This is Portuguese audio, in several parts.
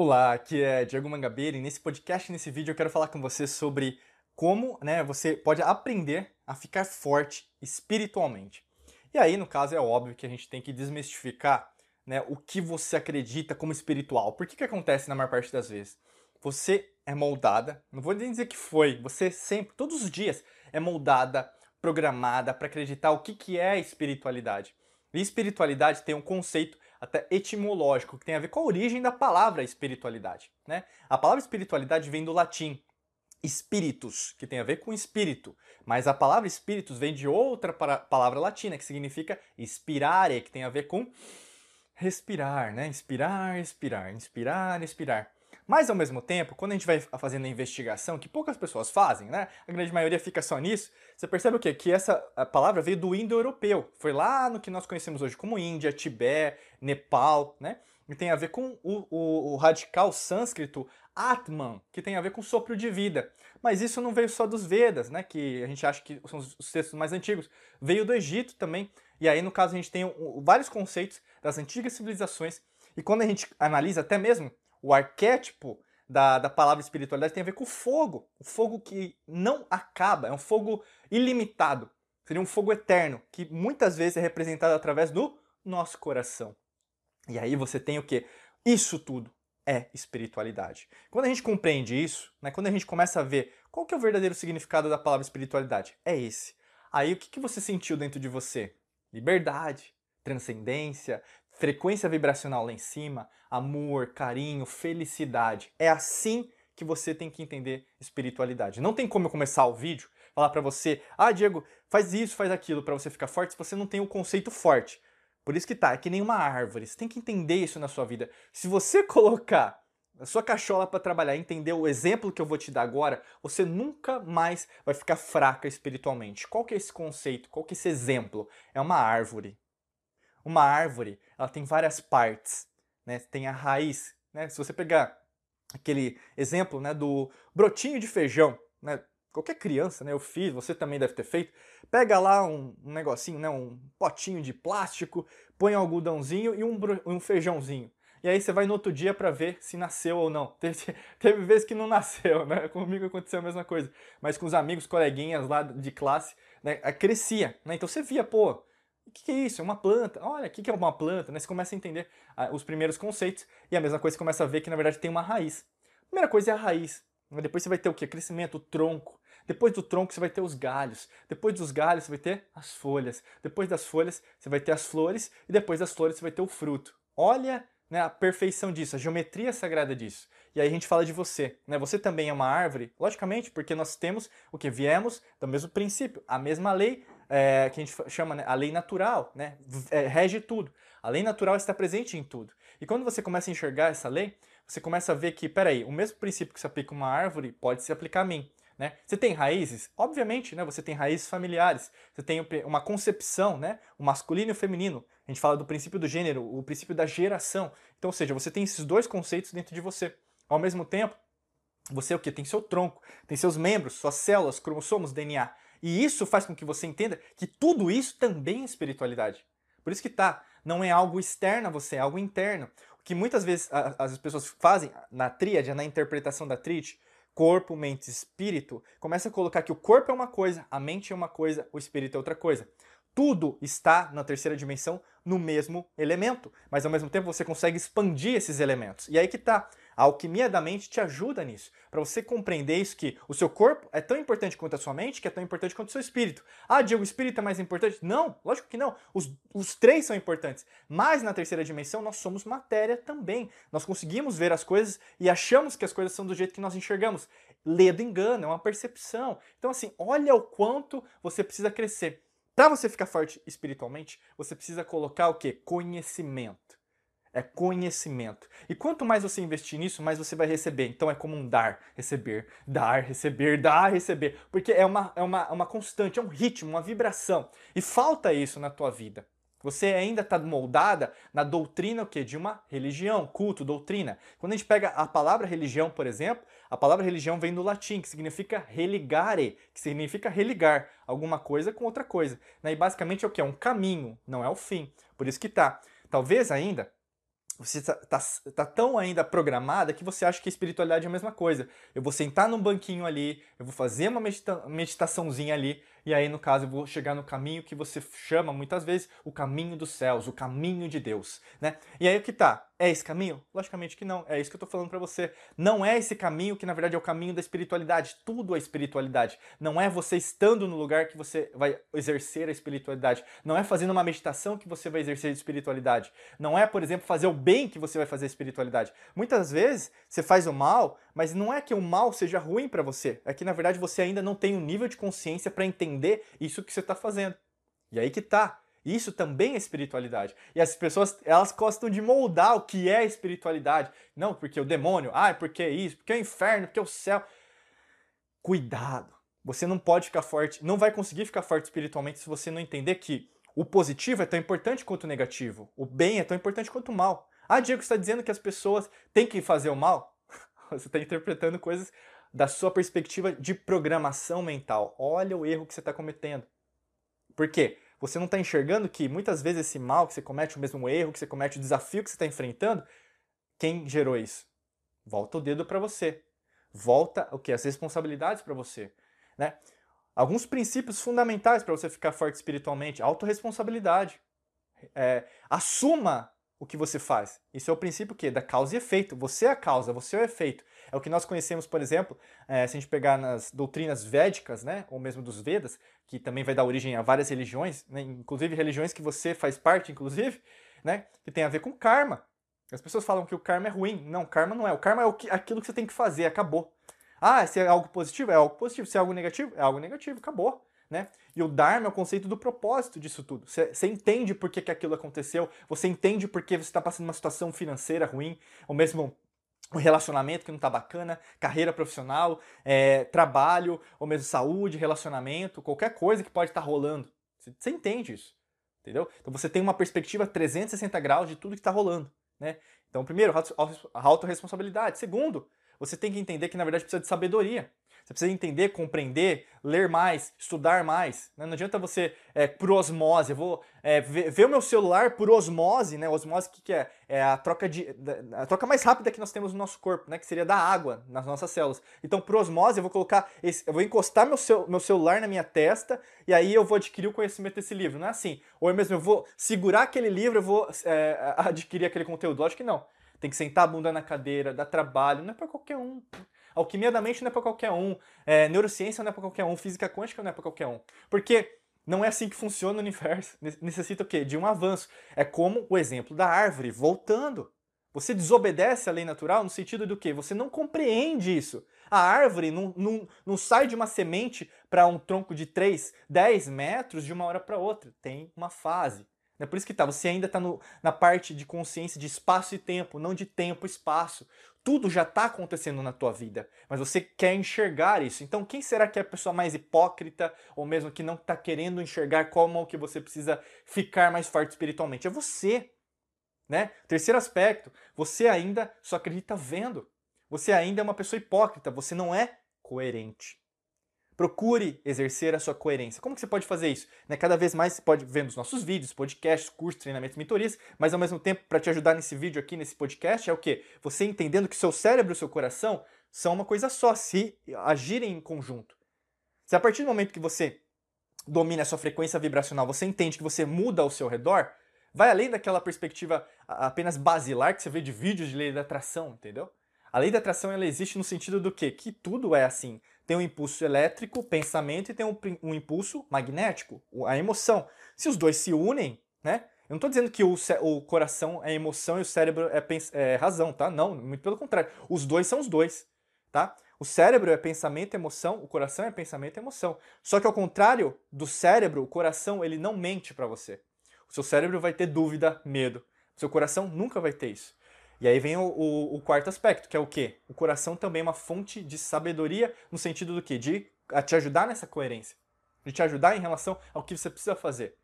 Olá, aqui é Diego Mangabeira e nesse podcast, nesse vídeo, eu quero falar com você sobre como né, você pode aprender a ficar forte espiritualmente. E aí, no caso, é óbvio que a gente tem que desmistificar né, o que você acredita como espiritual. Por que, que acontece na maior parte das vezes? Você é moldada, não vou nem dizer que foi, você sempre, todos os dias, é moldada, programada para acreditar o que, que é espiritualidade. E espiritualidade tem um conceito até etimológico, que tem a ver com a origem da palavra espiritualidade. Né? A palavra espiritualidade vem do latim spiritus, que tem a ver com espírito, mas a palavra espíritus vem de outra palavra latina, que significa inspirare, que tem a ver com respirar, né? Inspirar, expirar, inspirar, expirar. Mas ao mesmo tempo, quando a gente vai fazendo a investigação, que poucas pessoas fazem, né? A grande maioria fica só nisso. Você percebe o quê? Que essa palavra veio do indo-europeu. Foi lá no que nós conhecemos hoje como Índia, Tibete, Nepal, né? E tem a ver com o, o, o radical sânscrito Atman, que tem a ver com sopro de vida. Mas isso não veio só dos Vedas, né? Que a gente acha que são os textos mais antigos. Veio do Egito também. E aí, no caso, a gente tem vários conceitos das antigas civilizações. E quando a gente analisa até mesmo o arquétipo da, da palavra espiritualidade tem a ver com o fogo. O fogo que não acaba, é um fogo ilimitado. Seria um fogo eterno, que muitas vezes é representado através do nosso coração. E aí você tem o que? Isso tudo é espiritualidade. Quando a gente compreende isso, né, quando a gente começa a ver qual que é o verdadeiro significado da palavra espiritualidade, é esse. Aí o que, que você sentiu dentro de você? Liberdade, transcendência, frequência vibracional lá em cima, amor, carinho, felicidade. É assim que você tem que entender espiritualidade. Não tem como eu começar o vídeo falar para você: "Ah, Diego, faz isso, faz aquilo para você ficar forte", se você não tem o um conceito forte. Por isso que tá, é que nem uma árvore. Você tem que entender isso na sua vida. Se você colocar a sua cachola para trabalhar, entender o exemplo que eu vou te dar agora, você nunca mais vai ficar fraca espiritualmente. Qual que é esse conceito? Qual que é esse exemplo? É uma árvore. Uma árvore, ela tem várias partes, né? Tem a raiz, né? Se você pegar aquele exemplo, né, do brotinho de feijão, né? Qualquer criança, né, eu fiz, você também deve ter feito. Pega lá um, um negocinho, né, um potinho de plástico, põe um algodãozinho e um, um feijãozinho. E aí você vai no outro dia para ver se nasceu ou não. Teve, teve vezes que não nasceu, né? Comigo aconteceu a mesma coisa. Mas com os amigos, coleguinhas lá de classe, né, crescia, né? Então você via, pô, o que, é isso? É uma planta. Olha, o que, é uma planta? Né? Você começa a entender ah, os primeiros conceitos e a mesma coisa você começa a ver que na verdade tem uma raiz. A primeira coisa é a raiz. Depois você vai ter o que? Crescimento, o tronco. Depois do tronco você vai ter os galhos. Depois dos galhos você vai ter as folhas. Depois das folhas você vai ter as flores. E depois das flores você vai ter o fruto. Olha né, a perfeição disso, a geometria sagrada disso. E aí a gente fala de você. Né? Você também é uma árvore, logicamente, porque nós temos o que? Viemos do mesmo princípio, a mesma lei é, que a gente chama né, a lei natural, né? É, rege tudo. A lei natural está presente em tudo. E quando você começa a enxergar essa lei, você começa a ver que, peraí, o mesmo princípio que se aplica a uma árvore pode se aplicar a mim. Né? Você tem raízes? Obviamente, né? você tem raízes familiares, você tem uma concepção, né? o masculino e o feminino. A gente fala do princípio do gênero, o princípio da geração. Então, ou seja, você tem esses dois conceitos dentro de você. Ao mesmo tempo, você é o que? Tem seu tronco, tem seus membros, suas células, cromossomos, DNA. E isso faz com que você entenda que tudo isso também é espiritualidade. Por isso que tá, não é algo externo a você, é algo interno. O que muitas vezes as pessoas fazem na tríade, na interpretação da tríade, corpo, mente, espírito, começa a colocar que o corpo é uma coisa, a mente é uma coisa, o espírito é outra coisa. Tudo está na terceira dimensão no mesmo elemento, mas ao mesmo tempo você consegue expandir esses elementos. E aí que tá. A alquimia da mente te ajuda nisso, para você compreender isso que o seu corpo é tão importante quanto a sua mente, que é tão importante quanto o seu espírito. Ah, Diego, o espírito é mais importante? Não, lógico que não. Os, os três são importantes. Mas na terceira dimensão nós somos matéria também. Nós conseguimos ver as coisas e achamos que as coisas são do jeito que nós enxergamos. Ledo engano, é uma percepção. Então assim, olha o quanto você precisa crescer. Para você ficar forte espiritualmente, você precisa colocar o que? Conhecimento. É conhecimento. E quanto mais você investir nisso, mais você vai receber. Então é como um dar, receber, dar, receber, dar, receber. Porque é uma, é uma, uma constante, é um ritmo, uma vibração. E falta isso na tua vida. Você ainda está moldada na doutrina o quê? de uma religião, culto, doutrina. Quando a gente pega a palavra religião, por exemplo, a palavra religião vem do latim, que significa religare, que significa religar alguma coisa com outra coisa. Né? E basicamente é o que? É um caminho, não é o fim. Por isso que tá. Talvez ainda você tá, tá, tá, tão ainda programada que você acha que a espiritualidade é a mesma coisa. Eu vou sentar num banquinho ali, eu vou fazer uma medita meditaçãozinha ali, e aí, no caso, eu vou chegar no caminho que você chama muitas vezes o caminho dos céus, o caminho de Deus, né? E aí o que tá? É esse caminho? Logicamente que não. É isso que eu tô falando para você. Não é esse caminho que na verdade é o caminho da espiritualidade. Tudo é espiritualidade. Não é você estando no lugar que você vai exercer a espiritualidade. Não é fazendo uma meditação que você vai exercer a espiritualidade. Não é, por exemplo, fazer o bem que você vai fazer a espiritualidade. Muitas vezes você faz o mal, mas não é que o mal seja ruim para você. É que na verdade você ainda não tem um nível de consciência para entender isso que você está fazendo. E aí que tá. Isso também é espiritualidade. E as pessoas, elas gostam de moldar o que é espiritualidade. Não, porque o demônio, ah, porque é isso, porque é o inferno, porque é o céu. Cuidado. Você não pode ficar forte, não vai conseguir ficar forte espiritualmente se você não entender que o positivo é tão importante quanto o negativo. O bem é tão importante quanto o mal. Ah, Diego está dizendo que as pessoas têm que fazer o mal? Você está interpretando coisas da sua perspectiva de programação mental. Olha o erro que você está cometendo. Por quê? Você não está enxergando que muitas vezes esse mal que você comete, o mesmo erro que você comete, o desafio que você está enfrentando, quem gerou isso? Volta o dedo para você. Volta o que? As responsabilidades para você. Né? Alguns princípios fundamentais para você ficar forte espiritualmente: autorresponsabilidade. É, assuma o que você faz. Isso é o princípio que da causa e efeito. Você é a causa, você é o efeito. É o que nós conhecemos, por exemplo, é, se a gente pegar nas doutrinas védicas, né, ou mesmo dos Vedas, que também vai dar origem a várias religiões, né, inclusive religiões que você faz parte, inclusive, né, que tem a ver com karma. As pessoas falam que o karma é ruim. Não, karma não é. O karma é o que, aquilo que você tem que fazer, acabou. Ah, se é algo positivo, é algo positivo. Se é algo negativo, é algo negativo, acabou. Né? E o Dharma é o conceito do propósito disso tudo. Você entende por que, que aquilo aconteceu, você entende por que você está passando uma situação financeira ruim, ou mesmo um relacionamento que não está bacana, carreira profissional, é, trabalho, ou mesmo saúde, relacionamento, qualquer coisa que pode estar tá rolando. Você entende isso, entendeu? Então você tem uma perspectiva 360 graus de tudo que está rolando, né? Então, primeiro, a autorresponsabilidade. Segundo, você tem que entender que na verdade precisa de sabedoria. Você precisa entender, compreender, ler mais, estudar mais. Né? Não adianta você, é, por osmose, eu vou é, ver, ver, o meu celular por osmose, né? Osmose, o que, que é? É a troca, de, a troca mais rápida que nós temos no nosso corpo, né? Que seria da água nas nossas células. Então, por osmose, eu vou colocar, esse, eu vou encostar meu, cel, meu celular na minha testa e aí eu vou adquirir o conhecimento desse livro. Não é assim. Ou mesmo eu vou segurar aquele livro, eu vou é, adquirir aquele conteúdo. Lógico que não. Tem que sentar a bunda na cadeira, dar trabalho, não é para qualquer um. Alquimia da mente não é para qualquer um. É, neurociência não é para qualquer um. Física quântica não é para qualquer um. Porque não é assim que funciona o universo. Necessita o quê? De um avanço. É como o exemplo da árvore, voltando. Você desobedece à lei natural no sentido do que? Você não compreende isso. A árvore não, não, não sai de uma semente para um tronco de 3, 10 metros de uma hora para outra. Tem uma fase. É por isso que tá, você ainda está na parte de consciência de espaço e tempo, não de tempo e espaço. Tudo já está acontecendo na tua vida, mas você quer enxergar isso. Então, quem será que é a pessoa mais hipócrita ou mesmo que não está querendo enxergar como que você precisa ficar mais forte espiritualmente? É você. Né? Terceiro aspecto, você ainda só acredita vendo. Você ainda é uma pessoa hipócrita, você não é coerente. Procure exercer a sua coerência. Como que você pode fazer isso? Né, cada vez mais você pode ver nos nossos vídeos, podcasts, cursos, treinamentos, mentorias, mas ao mesmo tempo, para te ajudar nesse vídeo aqui, nesse podcast, é o quê? Você entendendo que seu cérebro e seu coração são uma coisa só, se agirem em conjunto. Se a partir do momento que você domina a sua frequência vibracional, você entende que você muda ao seu redor, vai além daquela perspectiva apenas basilar que você vê de vídeos de lei da atração, entendeu? A lei da atração ela existe no sentido do quê? Que tudo é assim tem um impulso elétrico, pensamento, e tem um, um impulso magnético, a emoção. Se os dois se unem, né? Eu não estou dizendo que o, o, coração é emoção e o cérebro é, é, razão, tá? Não, muito pelo contrário. Os dois são os dois, tá? O cérebro é pensamento emoção, o coração é pensamento emoção. Só que ao contrário do cérebro, o coração ele não mente para você. O seu cérebro vai ter dúvida, medo. O seu coração nunca vai ter isso. E aí vem o, o, o, quarto aspecto, que é o quê? O coração também é uma fonte de sabedoria no sentido do quê? De te ajudar nessa coerência. De te ajudar em relação ao que você precisa fazer.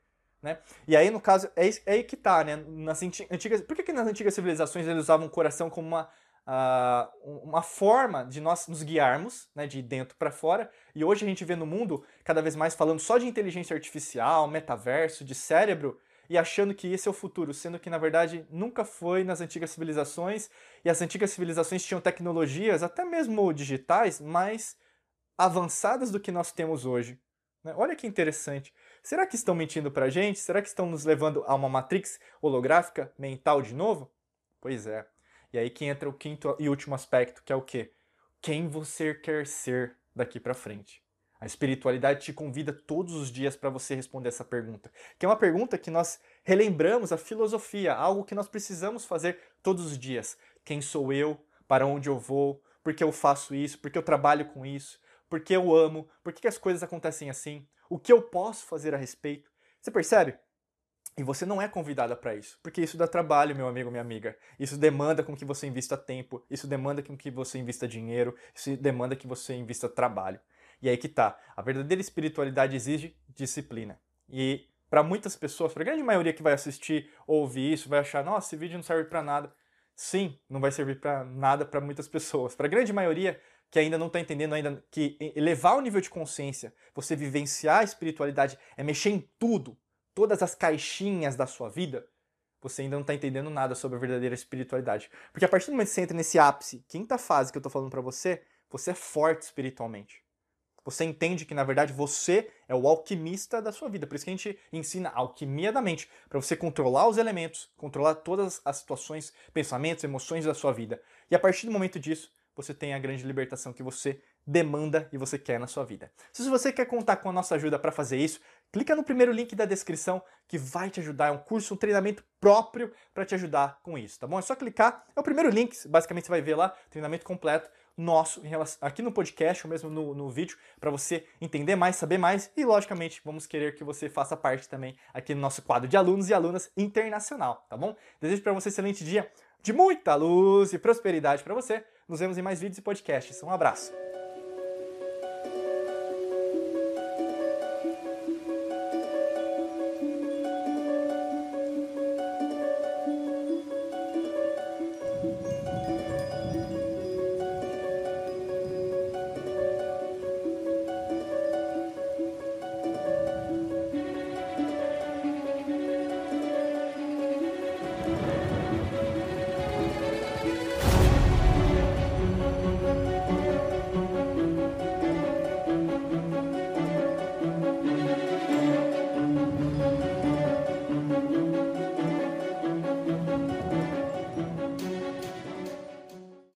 Né? E aí, no caso, é, é aí que tá, né? Nas antigas, por que, que nas antigas civilizações eles usavam o coração como uma, uh, uma forma de nós nos guiarmos, né, de dentro para fora? E hoje a gente vê no mundo cada vez mais falando só de inteligência artificial, metaverso, de cérebro, e achando que esse é o futuro, sendo que na verdade nunca foi nas antigas civilizações, e as antigas civilizações tinham tecnologias, até mesmo digitais, mais avançadas do que nós temos hoje. Né? Olha que interessante. Será que estão mentindo pra gente? Será que estão nos levando a uma matrix holográfica mental de novo? Pois é. E aí que entra o quinto e último aspecto, que é o quê? Quem você quer ser daqui para frente? A espiritualidade te convida todos os dias para você responder essa pergunta, que é uma pergunta que nós relembramos a filosofia, algo que nós precisamos fazer todos os dias. Quem sou eu? Para onde eu vou? Por que eu faço isso? Por que eu trabalho com isso? Por que eu amo? Por que as coisas acontecem assim? O que eu posso fazer a respeito? Você percebe? E você não é convidada para isso, porque isso dá trabalho, meu amigo, minha amiga. Isso demanda com que você invista tempo, isso demanda com que você invista dinheiro, isso demanda que você invista trabalho. E aí que tá. A verdadeira espiritualidade exige disciplina. E para muitas pessoas, para a grande maioria que vai assistir ou ouvir isso, vai achar, nossa, esse vídeo não serve para nada. Sim, não vai servir para nada para muitas pessoas. Para a grande maioria que ainda não está entendendo ainda que elevar o nível de consciência, você vivenciar a espiritualidade é mexer em tudo, todas as caixinhas da sua vida, você ainda não está entendendo nada sobre a verdadeira espiritualidade. Porque a partir do momento que você entra nesse ápice, quinta fase que eu estou falando para você, você é forte espiritualmente. Você entende que, na verdade, você é o alquimista da sua vida. Por isso que a gente ensina a alquimia da mente, para você controlar os elementos, controlar todas as situações, pensamentos, emoções da sua vida. E a partir do momento disso, você tem a grande libertação que você demanda e você quer na sua vida. Se você quer contar com a nossa ajuda para fazer isso, clica no primeiro link da descrição que vai te ajudar. É um curso, um treinamento próprio para te ajudar com isso, tá bom? É só clicar, é o primeiro link, basicamente você vai ver lá, treinamento completo nosso relação, aqui no podcast ou mesmo no, no vídeo para você entender mais, saber mais e, logicamente, vamos querer que você faça parte também aqui no nosso quadro de alunos e alunas internacional, tá bom? Desejo para você um excelente dia de muita luz e prosperidade para você. Nos vemos em mais vídeos e podcasts. Um abraço.